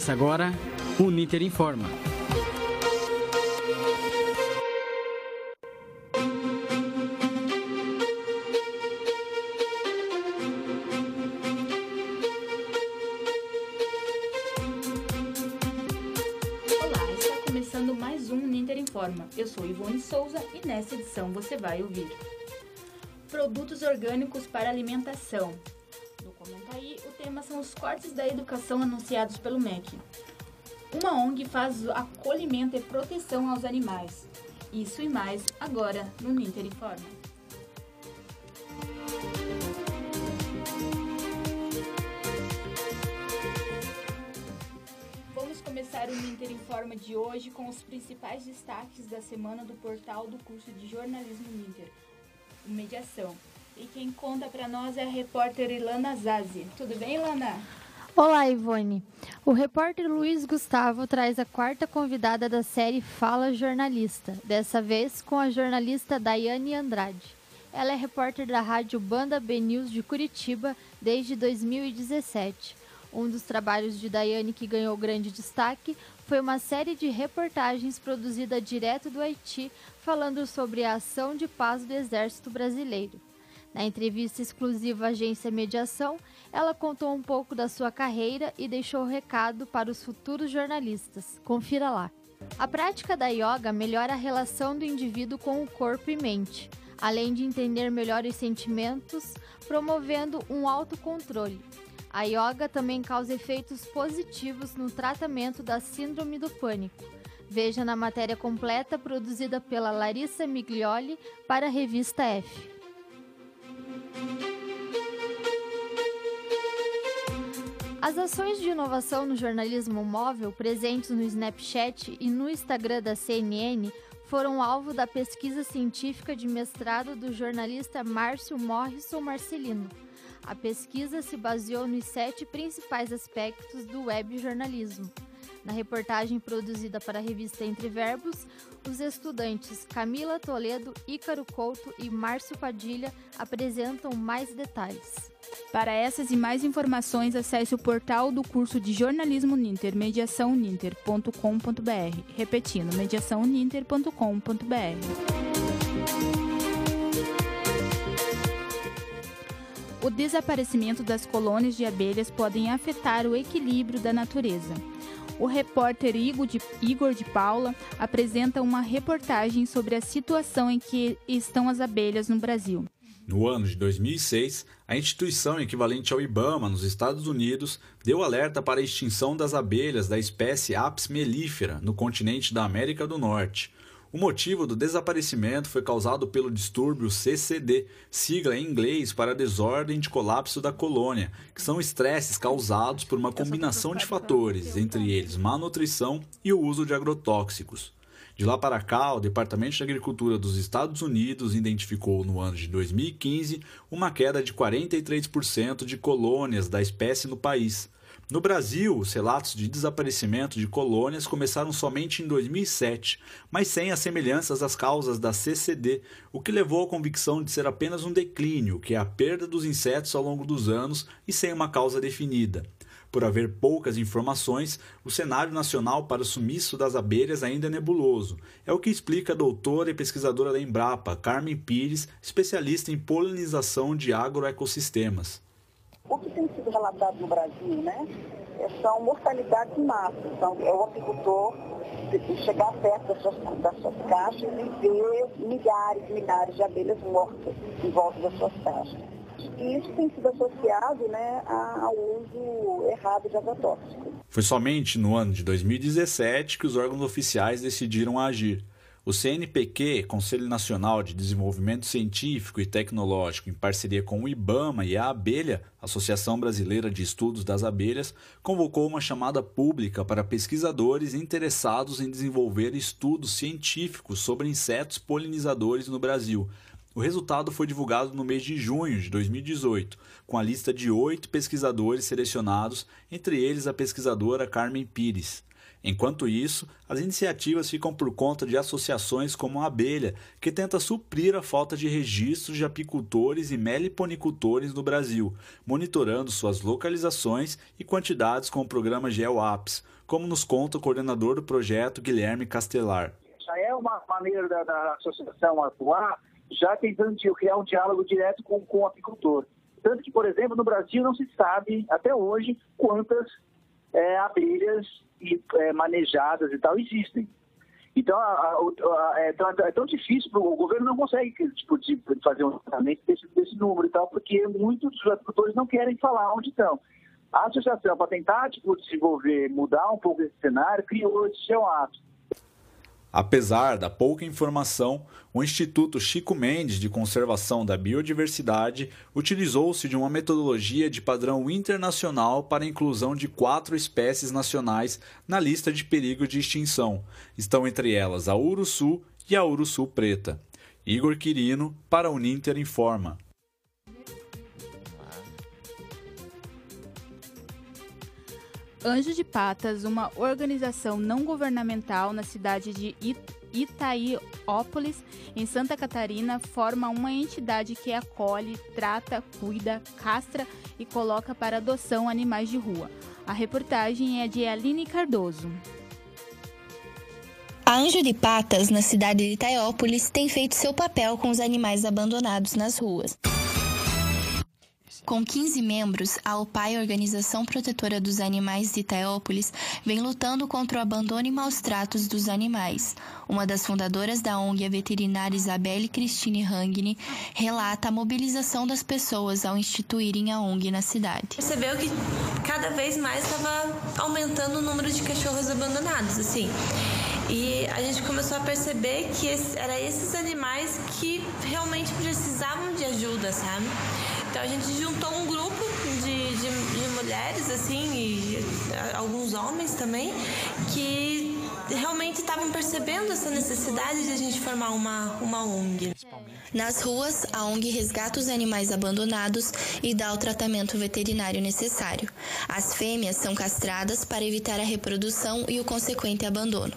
Começa agora o Ninter Informa. Eu sou Ivone Souza e nessa edição você vai ouvir Produtos orgânicos para alimentação. Aí, o tema são os cortes da educação anunciados pelo MEC. Uma ONG faz acolhimento e proteção aos animais. Isso e mais agora no Ninter Informa. Vamos começar o Ninter Informa de hoje com os principais destaques da semana do portal do curso de jornalismo Ninter, Mediação. E quem conta para nós é a repórter Ilana Zazi. Tudo bem, Ilana? Olá, Ivone. O repórter Luiz Gustavo traz a quarta convidada da série Fala Jornalista, dessa vez com a jornalista Daiane Andrade. Ela é repórter da rádio Banda B News de Curitiba desde 2017. Um dos trabalhos de Daiane que ganhou grande destaque foi uma série de reportagens produzida direto do Haiti, falando sobre a ação de paz do Exército Brasileiro. Na entrevista exclusiva à agência Mediação, ela contou um pouco da sua carreira e deixou recado para os futuros jornalistas. Confira lá. A prática da yoga melhora a relação do indivíduo com o corpo e mente, além de entender melhor os sentimentos, promovendo um autocontrole. A yoga também causa efeitos positivos no tratamento da síndrome do pânico. Veja na matéria completa produzida pela Larissa Miglioli para a revista F. As ações de inovação no jornalismo móvel presentes no Snapchat e no Instagram da CNN foram alvo da pesquisa científica de mestrado do jornalista Márcio Morrison Marcelino. A pesquisa se baseou nos sete principais aspectos do web jornalismo. Na reportagem produzida para a revista Entre Verbos, os estudantes Camila Toledo, Ícaro Couto e Márcio Padilha apresentam mais detalhes. Para essas e mais informações, acesse o portal do curso de jornalismo Ninter, mediaçãoninter.com.br. Repetindo, mediaçãoninter.com.br. O desaparecimento das colônias de abelhas podem afetar o equilíbrio da natureza. O repórter Igor de, Paula apresenta uma reportagem sobre a situação em que estão as abelhas no Brasil. No ano de 2006, a instituição equivalente ao IBAMA nos Estados Unidos deu alerta para a extinção das abelhas da espécie Apis mellifera no continente da América do Norte. O motivo do desaparecimento foi causado pelo distúrbio CCD, sigla em inglês para desordem de colapso da colônia, que são estresses causados por uma combinação de fatores, entre eles má nutrição e o uso de agrotóxicos. De lá para cá, o Departamento de Agricultura dos Estados Unidos identificou no ano de 2015 uma queda de 43% de colônias da espécie no país. No Brasil, os relatos de desaparecimento de colônias começaram somente em 2007, mas sem as semelhanças às causas da CCD, o que levou à convicção de ser apenas um declínio, que é a perda dos insetos ao longo dos anos e sem uma causa definida. Por haver poucas informações, o cenário nacional para o sumiço das abelhas ainda é nebuloso. É o que explica a doutora e pesquisadora da Embrapa, Carmen Pires, especialista em polinização de agroecossistemas. O que tem sido relatado no Brasil, né, são mortalidades em massa. Então, é o apicultor chegar perto das suas, das suas caixas e ver milhares e milhares de abelhas mortas em volta das suas caixas. E isso tem sido associado né, ao uso errado de agrotóxicos. Foi somente no ano de 2017 que os órgãos oficiais decidiram agir. O CNPq, Conselho Nacional de Desenvolvimento Científico e Tecnológico, em parceria com o IBAMA e a Abelha, Associação Brasileira de Estudos das Abelhas, convocou uma chamada pública para pesquisadores interessados em desenvolver estudos científicos sobre insetos polinizadores no Brasil. O resultado foi divulgado no mês de junho de 2018, com a lista de oito pesquisadores selecionados, entre eles a pesquisadora Carmen Pires. Enquanto isso, as iniciativas ficam por conta de associações como a Abelha, que tenta suprir a falta de registros de apicultores e meliponicultores no Brasil, monitorando suas localizações e quantidades com o programa GeoApps, como nos conta o coordenador do projeto Guilherme Castelar. Já é uma maneira da, da associação atuar, já tentando criar um diálogo direto com, com o apicultor. Tanto que, por exemplo, no Brasil não se sabe até hoje quantas é, abelhas e, é, manejadas e tal existem. Então, a, a, a, é, tão, é, tão difícil, o governo não consegue tipo, de fazer um tratamento desse, desse, número e tal, porque muitos dos agricultores não querem falar onde estão. A associação, para tentar tipo, desenvolver, mudar um pouco esse cenário, criou esse seu ato. Apesar da pouca informação, o Instituto Chico Mendes de Conservação da Biodiversidade utilizou-se de uma metodologia de padrão internacional para a inclusão de quatro espécies nacionais na lista de perigo de extinção. Estão entre elas a uruçu e a uruçu preta. Igor Quirino, para o Uninter Informa. Anjo de Patas, uma organização não governamental na cidade de Itaiópolis, em Santa Catarina, forma uma entidade que acolhe, trata, cuida, castra e coloca para adoção animais de rua. A reportagem é de Aline Cardoso. A Anjo de Patas, na cidade de Itaiópolis, tem feito seu papel com os animais abandonados nas ruas. Com 15 membros, a OPAI, Organização Protetora dos Animais de Itaópolis, vem lutando contra o abandono e maus tratos dos animais. Uma das fundadoras da ONG, a veterinária Isabelle Cristine Rangni, relata a mobilização das pessoas ao instituírem a ONG na cidade. Percebeu que cada vez mais estava aumentando o número de cachorros abandonados, assim. E a gente começou a perceber que eram esses animais que realmente precisavam de ajuda, sabe? Então a gente juntou um grupo de, de, de mulheres, assim, e alguns homens também, que realmente estavam percebendo essa necessidade de a gente formar uma, uma ONG. Nas ruas, a ONG resgata os animais abandonados e dá o tratamento veterinário necessário. As fêmeas são castradas para evitar a reprodução e o consequente abandono.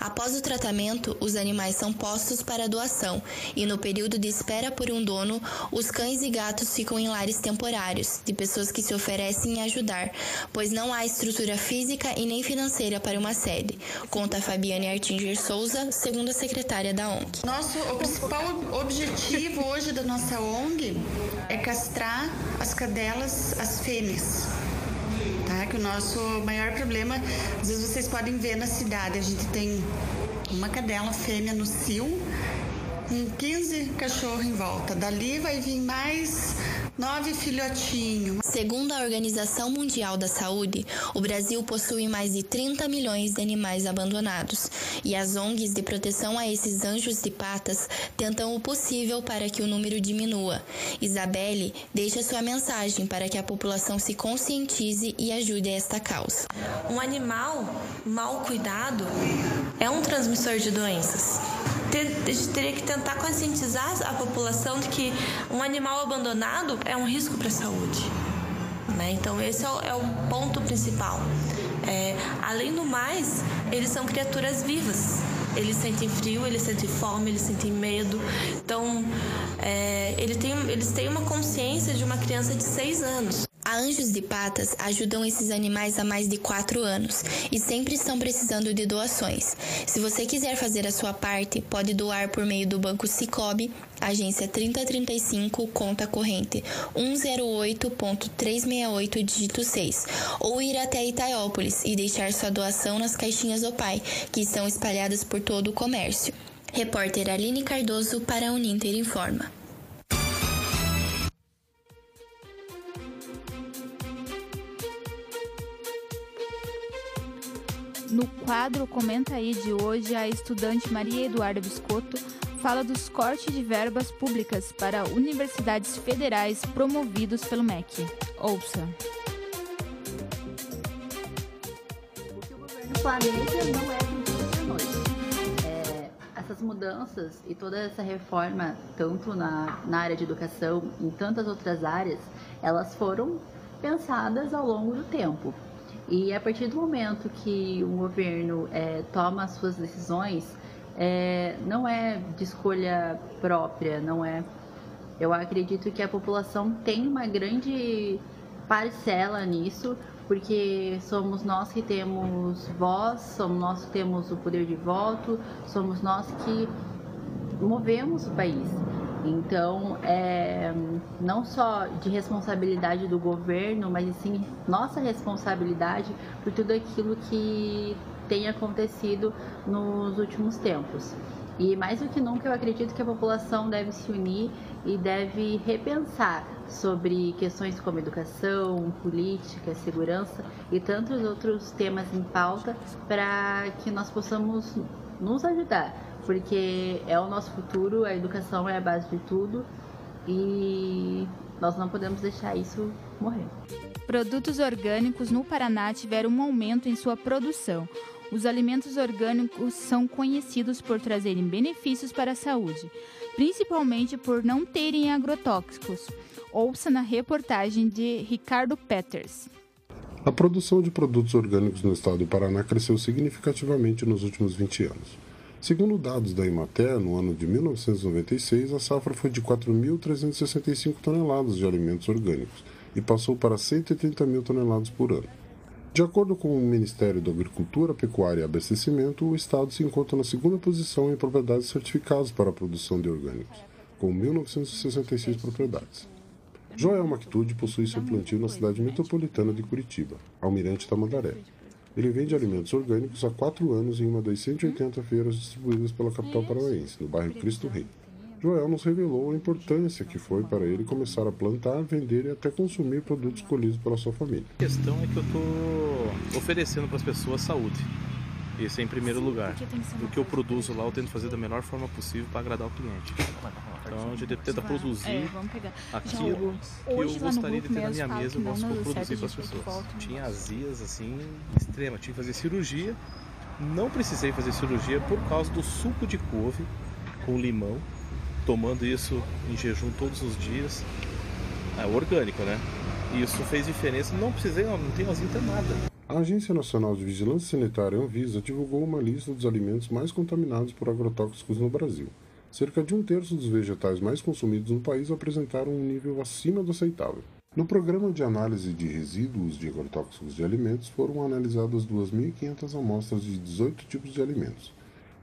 Após o tratamento, os animais são postos para doação e, no período de espera por um dono, os cães e gatos ficam em lares temporários, de pessoas que se oferecem a ajudar, pois não há estrutura física e nem financeira para uma sede, conta Fabiane Artinger Souza, segunda secretária da ONG. Nosso principal objetivo hoje da nossa ONG é castrar as cadelas, as fêmeas. Tá? Que o nosso maior problema, às vezes vocês podem ver na cidade, a gente tem uma cadela fêmea no cio, com 15 cachorros em volta. Dali vai vir mais nove filhotinhos. Segundo a Organização Mundial da Saúde, o Brasil possui mais de 30 milhões de animais abandonados e as ONGs de proteção a esses anjos de patas tentam o possível para que o número diminua. Isabelle deixa sua mensagem para que a população se conscientize e ajude a esta causa. Um animal mal cuidado é um transmissor de doenças a gente teria que tentar conscientizar a população de que um animal abandonado é um risco para a saúde. Né? Então, esse é o, é o ponto principal. É, além do mais, eles são criaturas vivas. Eles sentem frio, eles sentem fome, eles sentem medo. Então, é, ele tem, eles têm uma consciência de uma criança de seis anos. A Anjos de Patas ajudam esses animais há mais de 4 anos e sempre estão precisando de doações. Se você quiser fazer a sua parte, pode doar por meio do Banco Cicobi, agência 3035, conta corrente 108.368, dígito 6, ou ir até Itaiópolis e deixar sua doação nas caixinhas OPAI, que estão espalhadas por todo o comércio. Repórter Aline Cardoso para a Uninter Informa. No quadro Comenta aí de hoje, a estudante Maria Eduarda Biscotto fala dos cortes de verbas públicas para universidades federais promovidos pelo MEC. Ouça. O que o governo não é. É, essas mudanças e toda essa reforma, tanto na, na área de educação, em tantas outras áreas, elas foram pensadas ao longo do tempo. E a partir do momento que o governo é, toma as suas decisões, é, não é de escolha própria, não é. Eu acredito que a população tem uma grande parcela nisso, porque somos nós que temos voz, somos nós que temos o poder de voto, somos nós que movemos o país. Então, é não só de responsabilidade do governo, mas sim nossa responsabilidade por tudo aquilo que tem acontecido nos últimos tempos. E mais do que nunca, eu acredito que a população deve se unir e deve repensar sobre questões como educação, política, segurança e tantos outros temas em pauta para que nós possamos nos ajudar, porque é o nosso futuro, a educação é a base de tudo e nós não podemos deixar isso morrer. Produtos orgânicos no Paraná tiveram um aumento em sua produção. Os alimentos orgânicos são conhecidos por trazerem benefícios para a saúde, principalmente por não terem agrotóxicos. Ouça na reportagem de Ricardo Peters. A produção de produtos orgânicos no estado do Paraná cresceu significativamente nos últimos 20 anos. Segundo dados da Imater, no ano de 1996, a safra foi de 4.365 toneladas de alimentos orgânicos e passou para 130 mil toneladas por ano. De acordo com o Ministério da Agricultura, Pecuária e Abastecimento, o estado se encontra na segunda posição em propriedades certificadas para a produção de orgânicos, com 1.966 propriedades. Joel Mactude possui seu plantio na cidade metropolitana de Curitiba, Almirante Tamandaré. Ele vende alimentos orgânicos há quatro anos em uma das 180 feiras distribuídas pela capital paranaense, no bairro Cristo Rei. Joel nos revelou a importância que foi para ele começar a plantar, vender e até consumir produtos colhidos pela sua família. A questão é que eu estou oferecendo para as pessoas saúde. Isso é em primeiro lugar. O que eu produzo lá eu tento fazer da melhor forma possível para agradar o cliente. Então a gente tenta produzir É, aquilo que eu gostaria de ter na minha mesa, eu posso produzir para as pessoas. Tinha azias assim, extrema, tinha que fazer cirurgia. Não precisei fazer cirurgia por causa do suco de couve com limão, tomando isso em jejum todos os dias. É orgânico, né? E isso fez diferença. Não precisei, não, não tenho azia nada. A Agência Nacional de Vigilância Sanitária Anvisa divulgou uma lista dos alimentos mais contaminados por agrotóxicos no Brasil. Cerca de um terço dos vegetais mais consumidos no país apresentaram um nível acima do aceitável. No programa de análise de resíduos de agrotóxicos de alimentos foram analisadas 2.500 amostras de 18 tipos de alimentos.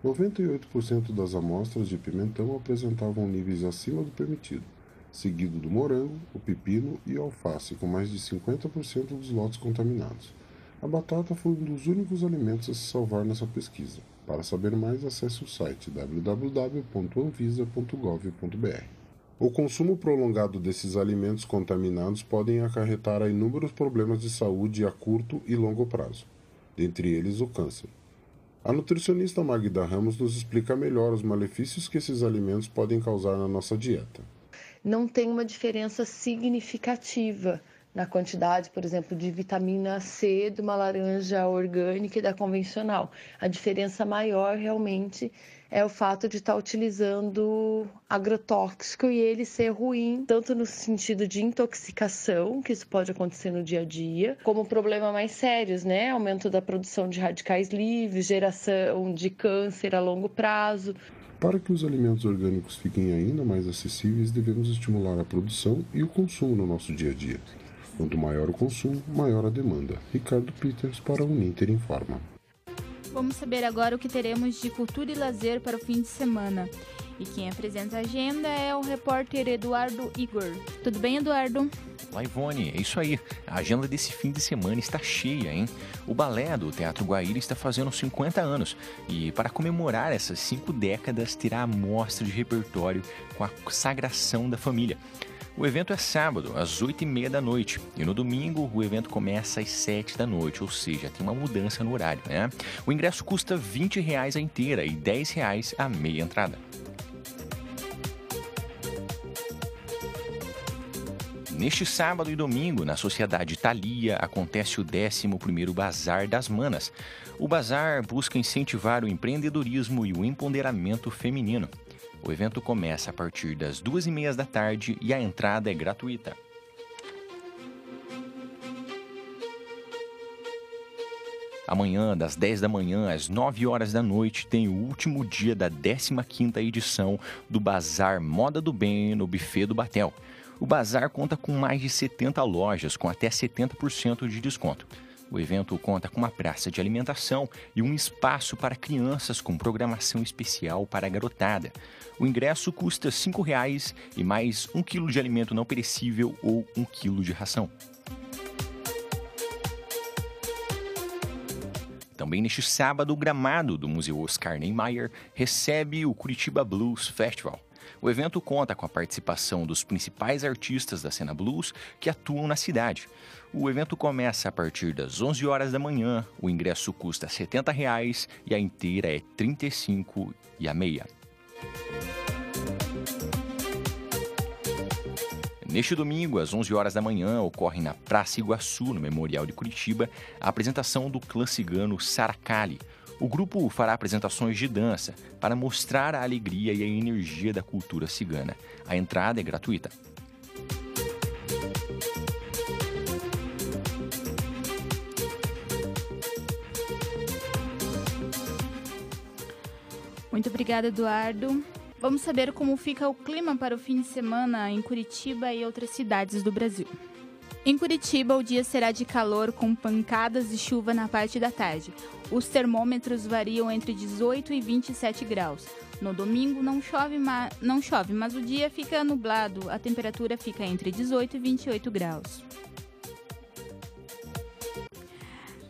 98% das amostras de pimentão apresentavam níveis acima do permitido, seguido do morango, o pepino e o alface, com mais de 50% dos lotes contaminados. A batata foi um dos únicos alimentos a se salvar nessa pesquisa. Para saber mais, acesse o site www.anvisa.gov.br. O consumo prolongado desses alimentos contaminados podem acarretar a inúmeros problemas de saúde a curto e longo prazo, dentre eles o câncer. A nutricionista Magda Ramos nos explica melhor os malefícios que esses alimentos podem causar na nossa dieta. Não tem uma diferença significativa na quantidade, por exemplo, de vitamina C de uma laranja orgânica e da convencional. A diferença maior realmente é o fato de estar utilizando agrotóxico e ele ser ruim, tanto no sentido de intoxicação, que isso pode acontecer no dia a dia, como problemas mais sérios, né? Aumento da produção de radicais livres, geração de câncer a longo prazo. Para que os alimentos orgânicos fiquem ainda mais acessíveis, devemos estimular a produção e o consumo no nosso dia a dia. Quanto maior o consumo, maior a demanda. Ricardo Peters para o Uninter Informa. Vamos saber agora o que teremos de cultura e lazer para o fim de semana. E quem apresenta a agenda é o repórter Eduardo Igor. Tudo bem, Eduardo? Olá, Ivone. É isso aí. A agenda desse fim de semana está cheia, hein? O balé do Teatro Guaíra está fazendo 50 anos. E para comemorar essas cinco décadas, terá a mostra de repertório com a sagração da família. O evento é sábado, às 8h30 da noite. E no domingo, o evento começa às 7 da noite, ou seja, tem uma mudança no horário, né? O ingresso custa 20 reais a inteira e 10 reais a meia entrada. Neste sábado e domingo, na Sociedade Thalia, acontece o 11º Bazar das Manas. O bazar busca incentivar o empreendedorismo e o empoderamento feminino. O evento começa a partir das duas e meia da tarde e a entrada é gratuita. Amanhã, das 10 da manhã às 9 horas da noite, tem o último dia da 15ª edição do Bazar Moda do Bem no Buffet do Batel. O bazar conta com mais de 70 lojas com até 70% de desconto. O evento conta com uma praça de alimentação e um espaço para crianças com programação especial para a garotada. O ingresso custa R$ 5,00 e mais um quilo de alimento não perecível ou um quilo de ração. Também neste sábado, o gramado do Museu Oscar Niemeyer recebe o Curitiba Blues Festival. O evento conta com a participação dos principais artistas da cena blues que atuam na cidade. O evento começa a partir das 11 horas da manhã, o ingresso custa 70 reais e a inteira é R$ 35 e a meia. Neste domingo, às 11 horas da manhã, ocorre na Praça Iguaçu, no Memorial de Curitiba, a apresentação do clã cigano Saracali, o grupo fará apresentações de dança para mostrar a alegria e a energia da cultura cigana. A entrada é gratuita. Muito obrigada, Eduardo. Vamos saber como fica o clima para o fim de semana em Curitiba e outras cidades do Brasil. Em Curitiba, o dia será de calor com pancadas de chuva na parte da tarde. Os termômetros variam entre 18 e 27 graus. No domingo não chove, não chove, mas o dia fica nublado. A temperatura fica entre 18 e 28 graus.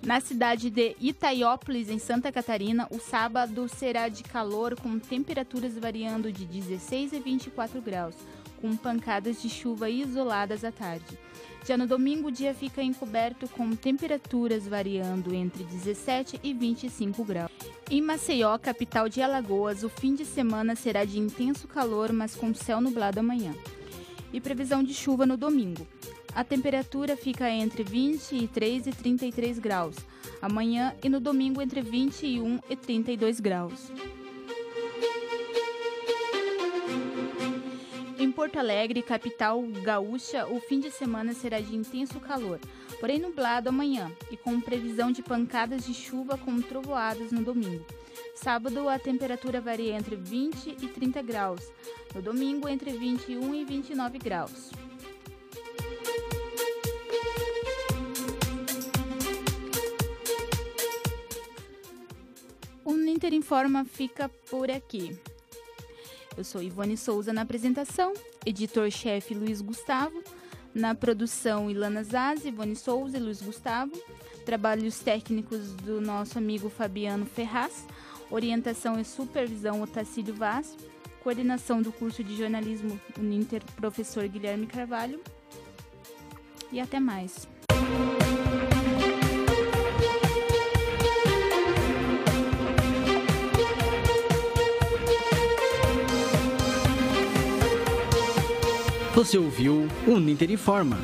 Na cidade de Itaiópolis, em Santa Catarina, o sábado será de calor com temperaturas variando de 16 e 24 graus, com pancadas de chuva isoladas à tarde. Já no domingo, o dia fica encoberto com temperaturas variando entre 17 e 25 graus. Em Maceió, capital de Alagoas, o fim de semana será de intenso calor, mas com céu nublado amanhã. E previsão de chuva no domingo. A temperatura fica entre 23 e 33 graus amanhã e no domingo entre 21 e 32 graus. Porto Alegre, capital gaúcha, o fim de semana será de intenso calor, porém nublado amanhã e com previsão de pancadas de chuva com trovoadas no domingo. Sábado, a temperatura varia entre 20 e 30 graus. No domingo, entre 21 e 29 graus. O Ninter Informa fica por aqui. Eu sou Ivone Souza na apresentação, editor-chefe Luiz Gustavo, na produção Ilana Zaz, Ivone Souza e Luiz Gustavo, trabalhos técnicos do nosso amigo Fabiano Ferraz, orientação e supervisão Otacílio Vaz, coordenação do curso de jornalismo Uninter, professor Guilherme Carvalho. E até mais. Você ouviu o Ninter Informa.